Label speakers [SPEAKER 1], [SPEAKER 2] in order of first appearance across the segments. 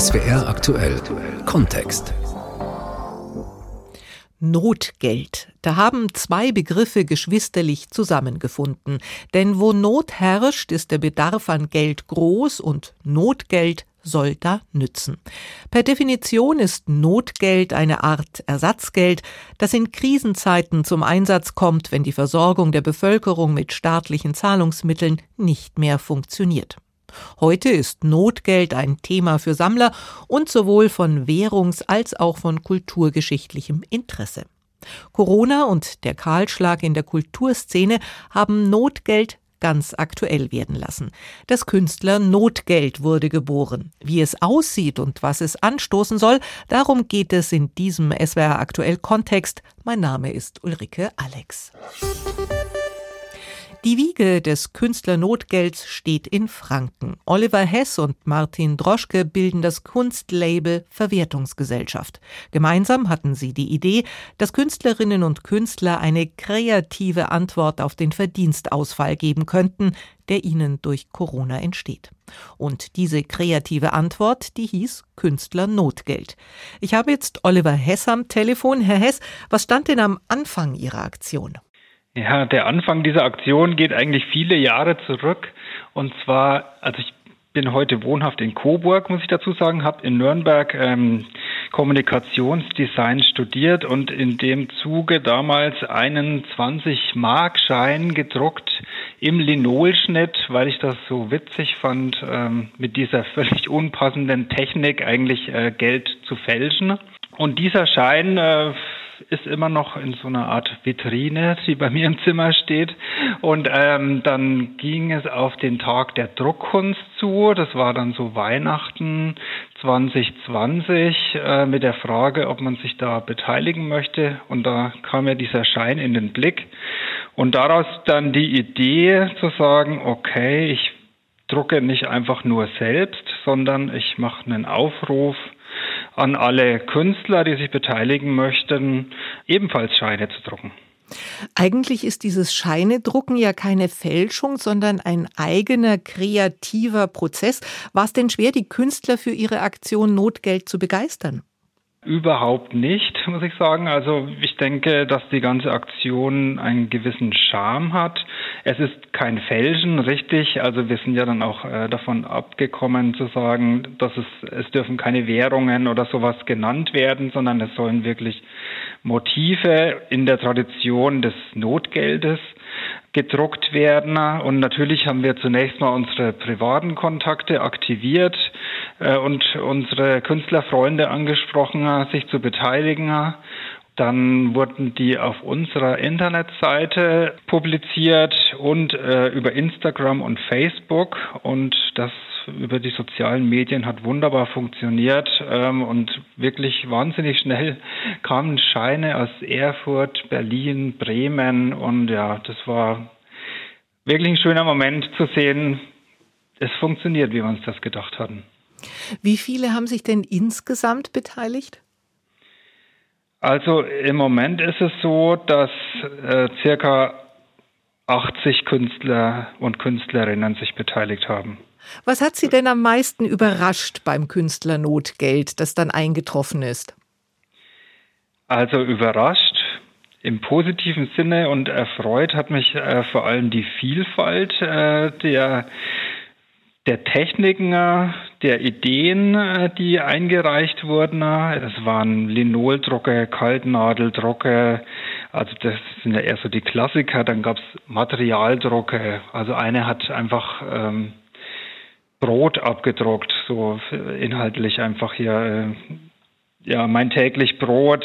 [SPEAKER 1] SWR aktuell Kontext.
[SPEAKER 2] Notgeld. Da haben zwei Begriffe geschwisterlich zusammengefunden. Denn wo Not herrscht, ist der Bedarf an Geld groß und Notgeld soll da nützen. Per Definition ist Notgeld eine Art Ersatzgeld, das in Krisenzeiten zum Einsatz kommt, wenn die Versorgung der Bevölkerung mit staatlichen Zahlungsmitteln nicht mehr funktioniert. Heute ist Notgeld ein Thema für Sammler und sowohl von währungs- als auch von kulturgeschichtlichem Interesse. Corona und der Kahlschlag in der Kulturszene haben Notgeld ganz aktuell werden lassen. Das Künstler Notgeld wurde geboren. Wie es aussieht und was es anstoßen soll, darum geht es in diesem SWR aktuell Kontext. Mein Name ist Ulrike Alex. Die Wiege des Künstlernotgelds steht in Franken. Oliver Hess und Martin Droschke bilden das Kunstlabel Verwertungsgesellschaft. Gemeinsam hatten sie die Idee, dass Künstlerinnen und Künstler eine kreative Antwort auf den Verdienstausfall geben könnten, der ihnen durch Corona entsteht. Und diese kreative Antwort, die hieß Künstlernotgeld. Ich habe jetzt Oliver Hess am Telefon. Herr Hess, was stand denn am Anfang Ihrer Aktion?
[SPEAKER 3] Ja, der Anfang dieser Aktion geht eigentlich viele Jahre zurück. Und zwar, also ich bin heute wohnhaft in Coburg, muss ich dazu sagen, habe in Nürnberg ähm, Kommunikationsdesign studiert und in dem Zuge damals einen 20-Mark-Schein gedruckt im Linolschnitt, weil ich das so witzig fand, ähm, mit dieser völlig unpassenden Technik eigentlich äh, Geld zu fälschen. Und dieser Schein äh, ist immer noch in so einer Art Vitrine, die bei mir im Zimmer steht. Und ähm, dann ging es auf den Tag der Druckkunst zu. Das war dann so Weihnachten 2020 äh, mit der Frage, ob man sich da beteiligen möchte. Und da kam ja dieser Schein in den Blick. Und daraus dann die Idee zu sagen, okay, ich drucke nicht einfach nur selbst, sondern ich mache einen Aufruf an alle Künstler, die sich beteiligen möchten, ebenfalls Scheine zu drucken.
[SPEAKER 2] Eigentlich ist dieses Scheinedrucken ja keine Fälschung, sondern ein eigener kreativer Prozess. War es denn schwer, die Künstler für ihre Aktion Notgeld zu begeistern?
[SPEAKER 3] Überhaupt nicht, muss ich sagen. Also ich denke, dass die ganze Aktion einen gewissen Charme hat. Es ist kein Fälschen, richtig. Also wir sind ja dann auch äh, davon abgekommen zu sagen, dass es, es dürfen keine Währungen oder sowas genannt werden, sondern es sollen wirklich Motive in der Tradition des Notgeldes gedruckt werden. Und natürlich haben wir zunächst mal unsere privaten Kontakte aktiviert und unsere Künstlerfreunde angesprochen, sich zu beteiligen. Dann wurden die auf unserer Internetseite publiziert und äh, über Instagram und Facebook. Und das über die sozialen Medien hat wunderbar funktioniert ähm, und wirklich wahnsinnig schnell kamen Scheine aus Erfurt, Berlin, Bremen und ja, das war wirklich ein schöner Moment zu sehen, es funktioniert, wie wir uns das gedacht hatten.
[SPEAKER 2] Wie viele haben sich denn insgesamt beteiligt?
[SPEAKER 3] Also im Moment ist es so, dass äh, circa 80 Künstler und Künstlerinnen sich beteiligt haben.
[SPEAKER 2] Was hat Sie denn am meisten überrascht beim Künstlernotgeld, das dann eingetroffen ist?
[SPEAKER 3] Also überrascht im positiven Sinne und erfreut hat mich äh, vor allem die Vielfalt äh, der der Techniken, der Ideen, äh, die eingereicht wurden. Es waren Linoldrucke, Kaltnadeldrucke, also das sind ja eher so die Klassiker. Dann gab es Materialdrucke. Also eine hat einfach ähm, Brot abgedruckt, so inhaltlich einfach hier, äh, ja, mein täglich Brot.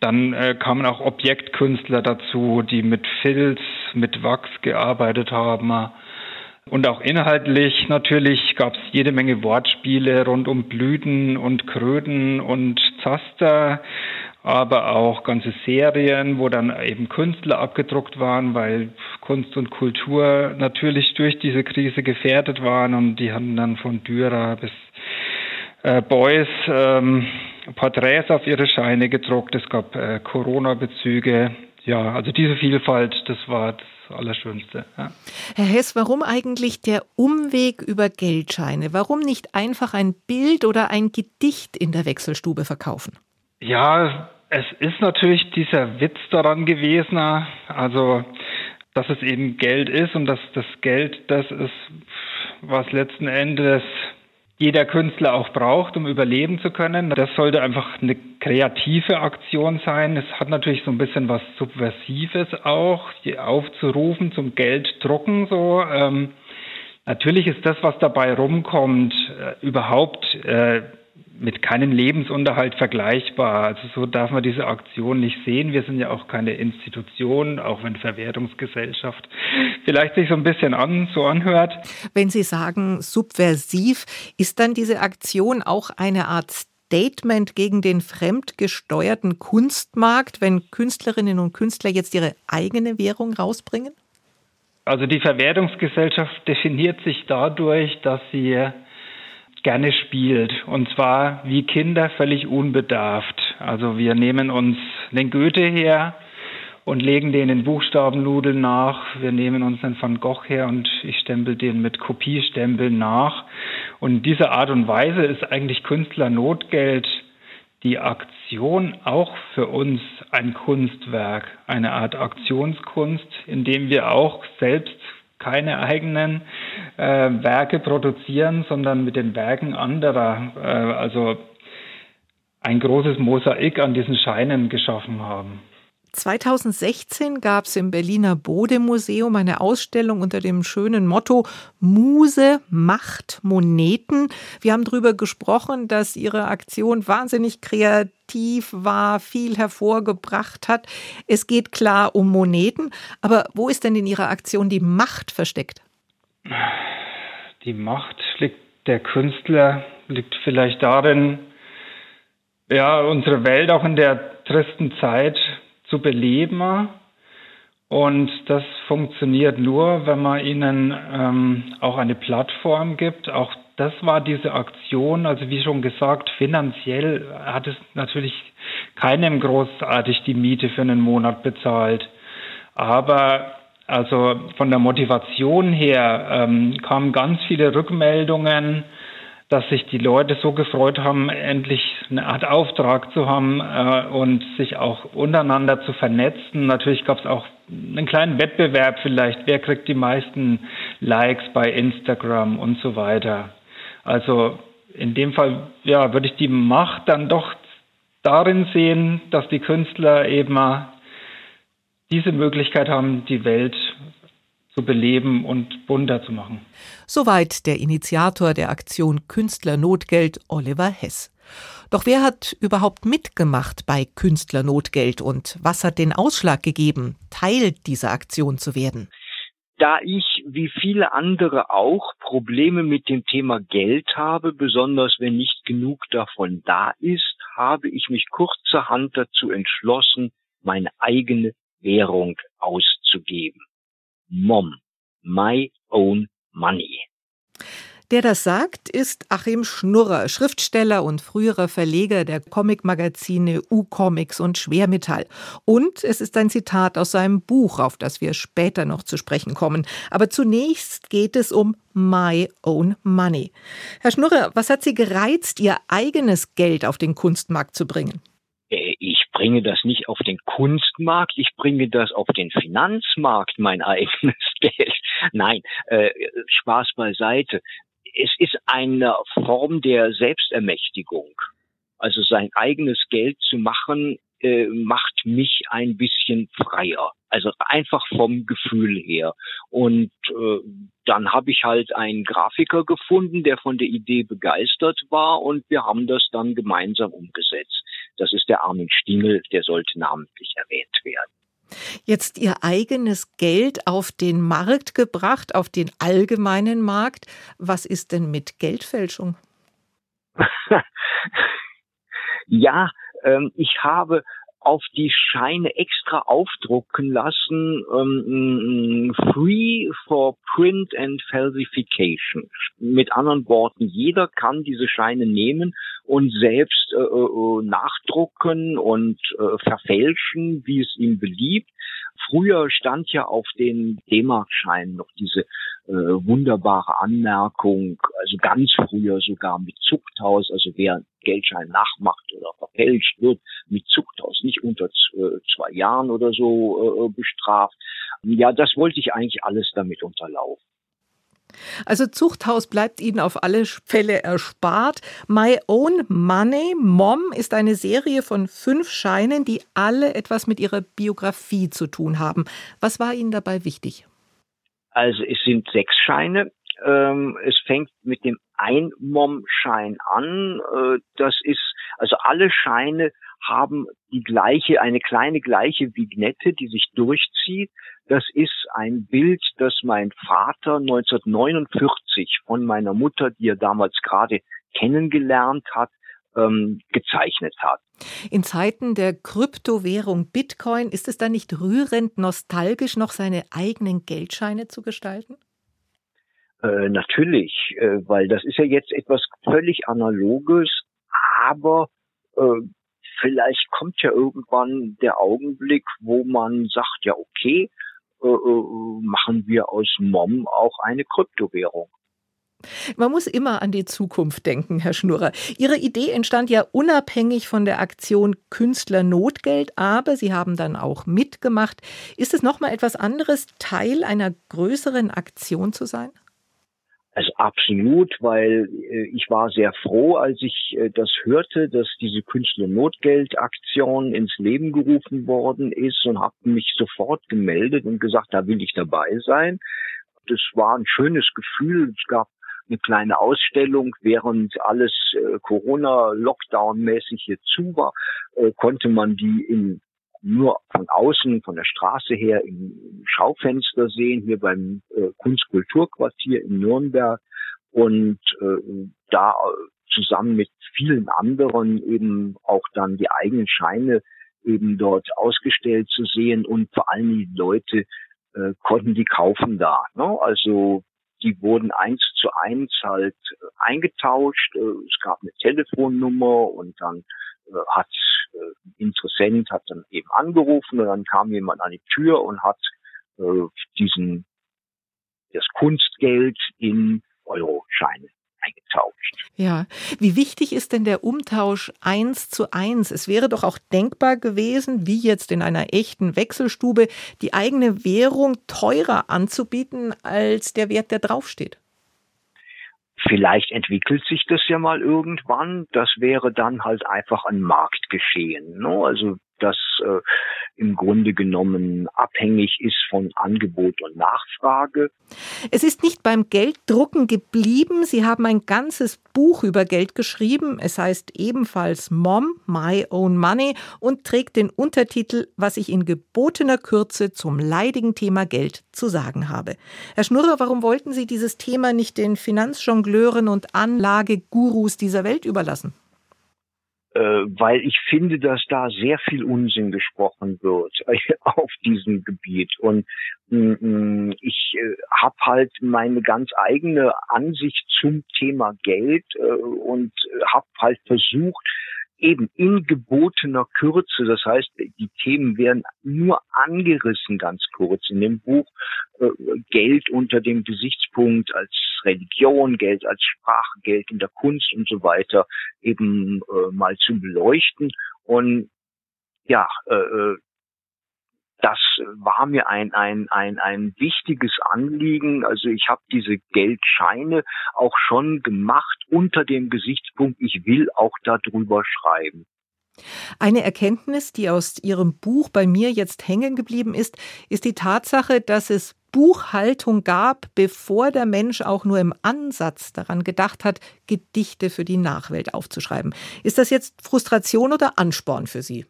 [SPEAKER 3] Dann äh, kamen auch Objektkünstler dazu, die mit Filz, mit Wachs gearbeitet haben. Und auch inhaltlich natürlich gab es jede Menge Wortspiele rund um Blüten und Kröten und Zaster aber auch ganze Serien, wo dann eben Künstler abgedruckt waren, weil Kunst und Kultur natürlich durch diese Krise gefährdet waren und die hatten dann von Dürer bis äh, Beuys ähm, Porträts auf ihre Scheine gedruckt. Es gab äh, Corona-Bezüge. Ja, also diese Vielfalt, das war das Allerschönste. Ja.
[SPEAKER 2] Herr Hess, warum eigentlich der Umweg über Geldscheine? Warum nicht einfach ein Bild oder ein Gedicht in der Wechselstube verkaufen?
[SPEAKER 3] Ja, es ist natürlich dieser Witz daran gewesen, also dass es eben Geld ist und dass das Geld das ist, was letzten Endes jeder Künstler auch braucht, um überleben zu können. Das sollte einfach eine kreative Aktion sein. Es hat natürlich so ein bisschen was Subversives auch, aufzurufen zum Gelddrucken so. Ähm, natürlich ist das, was dabei rumkommt, äh, überhaupt äh, mit keinem Lebensunterhalt vergleichbar. Also so darf man diese Aktion nicht sehen. Wir sind ja auch keine Institution, auch wenn Verwertungsgesellschaft vielleicht sich so ein bisschen an, so anhört.
[SPEAKER 2] Wenn Sie sagen subversiv, ist dann diese Aktion auch eine Art Statement gegen den fremdgesteuerten Kunstmarkt, wenn Künstlerinnen und Künstler jetzt ihre eigene Währung rausbringen?
[SPEAKER 3] Also die Verwertungsgesellschaft definiert sich dadurch, dass sie gerne spielt. Und zwar wie Kinder völlig unbedarft. Also wir nehmen uns den Goethe her und legen den in Buchstabennudeln nach. Wir nehmen uns den Van Gogh her und ich stempel den mit Kopiestempeln nach. Und in dieser Art und Weise ist eigentlich Künstlernotgeld die Aktion auch für uns ein Kunstwerk, eine Art Aktionskunst, in dem wir auch selbst keine eigenen äh, Werke produzieren, sondern mit den Werken anderer, äh, also ein großes Mosaik an diesen Scheinen geschaffen haben.
[SPEAKER 2] 2016 gab es im Berliner Bode-Museum eine Ausstellung unter dem schönen Motto Muse macht Moneten. Wir haben darüber gesprochen, dass Ihre Aktion wahnsinnig kreativ war, viel hervorgebracht hat. Es geht klar um Moneten, aber wo ist denn in Ihrer Aktion die Macht versteckt?
[SPEAKER 3] Die Macht liegt der Künstler, liegt vielleicht darin, ja, unsere Welt auch in der tristen Zeit zu beleben. Und das funktioniert nur, wenn man ihnen ähm, auch eine Plattform gibt. Auch das war diese Aktion. Also wie schon gesagt, finanziell hat es natürlich keinem großartig die Miete für einen Monat bezahlt. Aber also von der Motivation her ähm, kamen ganz viele Rückmeldungen dass sich die Leute so gefreut haben, endlich eine Art Auftrag zu haben äh, und sich auch untereinander zu vernetzen. Natürlich gab es auch einen kleinen Wettbewerb vielleicht, wer kriegt die meisten Likes bei Instagram und so weiter. Also in dem Fall ja, würde ich die Macht dann doch darin sehen, dass die Künstler eben diese Möglichkeit haben, die Welt zu beleben und bunter zu machen.
[SPEAKER 2] Soweit der Initiator der Aktion Künstlernotgeld Oliver Hess. Doch wer hat überhaupt mitgemacht bei Künstlernotgeld und was hat den Ausschlag gegeben, Teil dieser Aktion zu werden?
[SPEAKER 4] Da ich, wie viele andere auch, Probleme mit dem Thema Geld habe, besonders wenn nicht genug davon da ist, habe ich mich kurzerhand dazu entschlossen, meine eigene Währung auszugeben. Mom, My Own Money.
[SPEAKER 2] Der das sagt, ist Achim Schnurrer, Schriftsteller und früherer Verleger der Comicmagazine U-Comics und Schwermetall. Und es ist ein Zitat aus seinem Buch, auf das wir später noch zu sprechen kommen. Aber zunächst geht es um My Own Money. Herr Schnurrer, was hat Sie gereizt, Ihr eigenes Geld auf den Kunstmarkt zu bringen?
[SPEAKER 4] Bringe das nicht auf den Kunstmarkt, ich bringe das auf den Finanzmarkt, mein eigenes Geld. Nein, äh, Spaß beiseite. Es ist eine Form der Selbstermächtigung. Also sein eigenes Geld zu machen, äh, macht mich ein bisschen freier. Also einfach vom Gefühl her. Und äh, dann habe ich halt einen Grafiker gefunden, der von der Idee begeistert war und wir haben das dann gemeinsam umgesetzt. Das ist der Armin Stingel, der sollte namentlich erwähnt werden.
[SPEAKER 2] Jetzt Ihr eigenes Geld auf den Markt gebracht, auf den allgemeinen Markt. Was ist denn mit Geldfälschung?
[SPEAKER 4] ja, ähm, ich habe auf die Scheine extra aufdrucken lassen, ähm, free for print and falsification. Mit anderen Worten, jeder kann diese Scheine nehmen und selbst äh, äh, nachdrucken und äh, verfälschen, wie es ihm beliebt. Früher stand ja auf den D-Mark-Scheinen noch diese äh, wunderbare Anmerkung, also ganz früher sogar mit Zuchthaus, also wer Geldschein nachmacht oder verfälscht wird, mit Zuchthaus, nicht unter äh, zwei Jahren oder so äh, bestraft. Ja, das wollte ich eigentlich alles damit unterlaufen.
[SPEAKER 2] Also Zuchthaus bleibt Ihnen auf alle Fälle erspart. My Own Money, Mom, ist eine Serie von fünf Scheinen, die alle etwas mit Ihrer Biografie zu tun haben. Was war Ihnen dabei wichtig?
[SPEAKER 4] Also es sind sechs Scheine. Ähm, es fängt mit dem Ein-Mom-Schein an. Äh, das ist, also alle Scheine haben die gleiche, eine kleine gleiche Vignette, die sich durchzieht. Das ist ein Bild, das mein Vater 1949 von meiner Mutter, die er damals gerade kennengelernt hat, ähm, gezeichnet hat.
[SPEAKER 2] In Zeiten der Kryptowährung Bitcoin ist es dann nicht rührend nostalgisch, noch seine eigenen Geldscheine zu gestalten?
[SPEAKER 4] Äh, natürlich, äh, weil das ist ja jetzt etwas völlig Analoges, aber äh, vielleicht kommt ja irgendwann der Augenblick, wo man sagt, ja okay, äh, äh, machen wir aus MOM auch eine Kryptowährung.
[SPEAKER 2] Man muss immer an die Zukunft denken, Herr Schnurrer. Ihre Idee entstand ja unabhängig von der Aktion Künstler Notgeld, aber Sie haben dann auch mitgemacht. Ist es nochmal etwas anderes, Teil einer größeren Aktion zu sein?
[SPEAKER 4] Also absolut, weil äh, ich war sehr froh, als ich äh, das hörte, dass diese Künstler-Notgeld-Aktion ins Leben gerufen worden ist und habe mich sofort gemeldet und gesagt, da will ich dabei sein. Das war ein schönes Gefühl. Es gab eine kleine Ausstellung, während alles äh, Corona-Lockdown-mäßig hier zu war, äh, konnte man die in nur von außen, von der Straße her im Schaufenster sehen, hier beim äh, Kunstkulturquartier in Nürnberg und äh, da äh, zusammen mit vielen anderen eben auch dann die eigenen Scheine eben dort ausgestellt zu sehen und vor allem die Leute äh, konnten die kaufen da. Ne? Also die wurden eins zu eins halt äh, eingetauscht. Äh, es gab eine Telefonnummer und dann äh, hat äh, Interessent hat dann eben angerufen und dann kam jemand an die Tür und hat diesen das Kunstgeld in Euroscheine eingetauscht.
[SPEAKER 2] Ja, wie wichtig ist denn der Umtausch eins zu eins? Es wäre doch auch denkbar gewesen, wie jetzt in einer echten Wechselstube, die eigene Währung teurer anzubieten als der Wert, der draufsteht.
[SPEAKER 4] Vielleicht entwickelt sich das ja mal irgendwann. Das wäre dann halt einfach ein Marktgeschehen. Ne? Also das äh, im Grunde genommen abhängig ist von Angebot und Nachfrage.
[SPEAKER 2] Es ist nicht beim Gelddrucken geblieben. Sie haben ein ganzes Buch über Geld geschrieben. Es heißt ebenfalls Mom, My Own Money und trägt den Untertitel Was ich in gebotener Kürze zum leidigen Thema Geld zu sagen habe. Herr Schnurrer, warum wollten Sie dieses Thema nicht den Finanzjongleuren und Anlagegurus dieser Welt überlassen?
[SPEAKER 4] Äh, weil ich finde, dass da sehr viel Unsinn gesprochen wird auf diesem Gebiet. Und mm, mm, ich äh, habe halt meine ganz eigene Ansicht zum Thema Geld äh, und habe halt versucht, eben in gebotener Kürze. Das heißt, die Themen werden nur angerissen ganz kurz in dem Buch. Äh, Geld unter dem Gesichtspunkt als Religion, Geld als Sprache, Geld in der Kunst und so weiter eben äh, mal zu beleuchten. Und ja, äh, das war mir ein, ein, ein, ein wichtiges Anliegen. Also ich habe diese Geldscheine auch schon gemacht unter dem Gesichtspunkt, ich will auch darüber schreiben.
[SPEAKER 2] Eine Erkenntnis, die aus Ihrem Buch bei mir jetzt hängen geblieben ist, ist die Tatsache, dass es Buchhaltung gab, bevor der Mensch auch nur im Ansatz daran gedacht hat, Gedichte für die Nachwelt aufzuschreiben. Ist das jetzt Frustration oder Ansporn für Sie?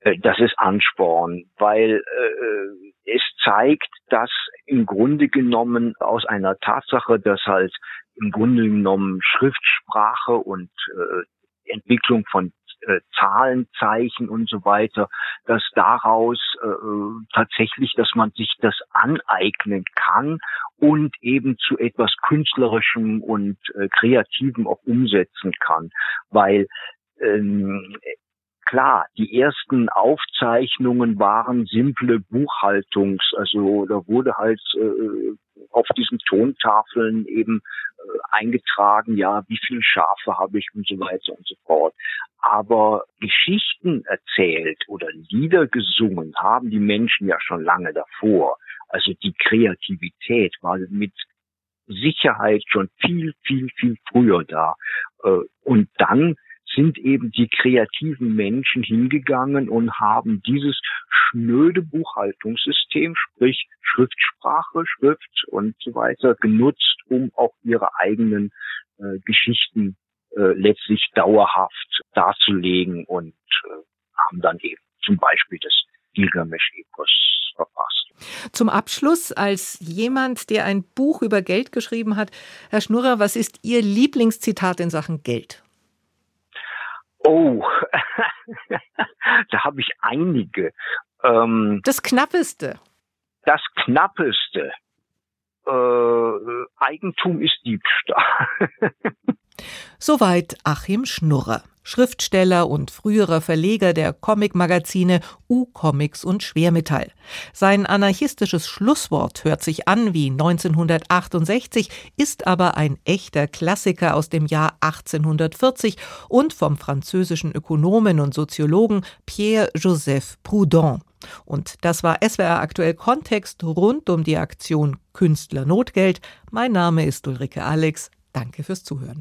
[SPEAKER 4] Äh, das ist Ansporn, weil äh, es zeigt, dass im Grunde genommen aus einer Tatsache, dass halt im Grunde genommen Schriftsprache und äh, Entwicklung von äh, äh, Zahlenzeichen und so weiter, dass daraus äh, tatsächlich, dass man sich das aneignen kann und eben zu etwas Künstlerischem und äh, Kreativem auch umsetzen kann. Weil ähm, klar, die ersten Aufzeichnungen waren simple Buchhaltungs, also da wurde halt äh, auf diesen Tontafeln eben äh, eingetragen, ja, wie viele Schafe habe ich und so weiter und so fort. Aber Geschichten erzählt oder Lieder gesungen haben die Menschen ja schon lange davor. Also die Kreativität war mit Sicherheit schon viel, viel, viel früher da. Äh, und dann sind eben die kreativen Menschen hingegangen und haben dieses schnöde Buchhaltungssystem, sprich Schriftsprache, Schrift und so weiter, genutzt, um auch ihre eigenen äh, Geschichten äh, letztlich dauerhaft darzulegen und äh, haben dann eben zum Beispiel das Gilgamesch-Epos verfasst.
[SPEAKER 2] Zum Abschluss, als jemand, der ein Buch über Geld geschrieben hat, Herr Schnurrer, was ist Ihr Lieblingszitat in Sachen Geld?
[SPEAKER 4] Oh, da habe ich einige.
[SPEAKER 2] Ähm, das Knappeste.
[SPEAKER 4] Das Knappeste. Äh, Eigentum ist Diebstahl.
[SPEAKER 2] Soweit Achim Schnurrer. Schriftsteller und früherer Verleger der Comicmagazine U-Comics und Schwermetall. Sein anarchistisches Schlusswort hört sich an wie 1968, ist aber ein echter Klassiker aus dem Jahr 1840 und vom französischen Ökonomen und Soziologen Pierre-Joseph Proudhon. Und das war SWR aktuell Kontext rund um die Aktion Künstler Notgeld. Mein Name ist Ulrike Alex. Danke fürs Zuhören.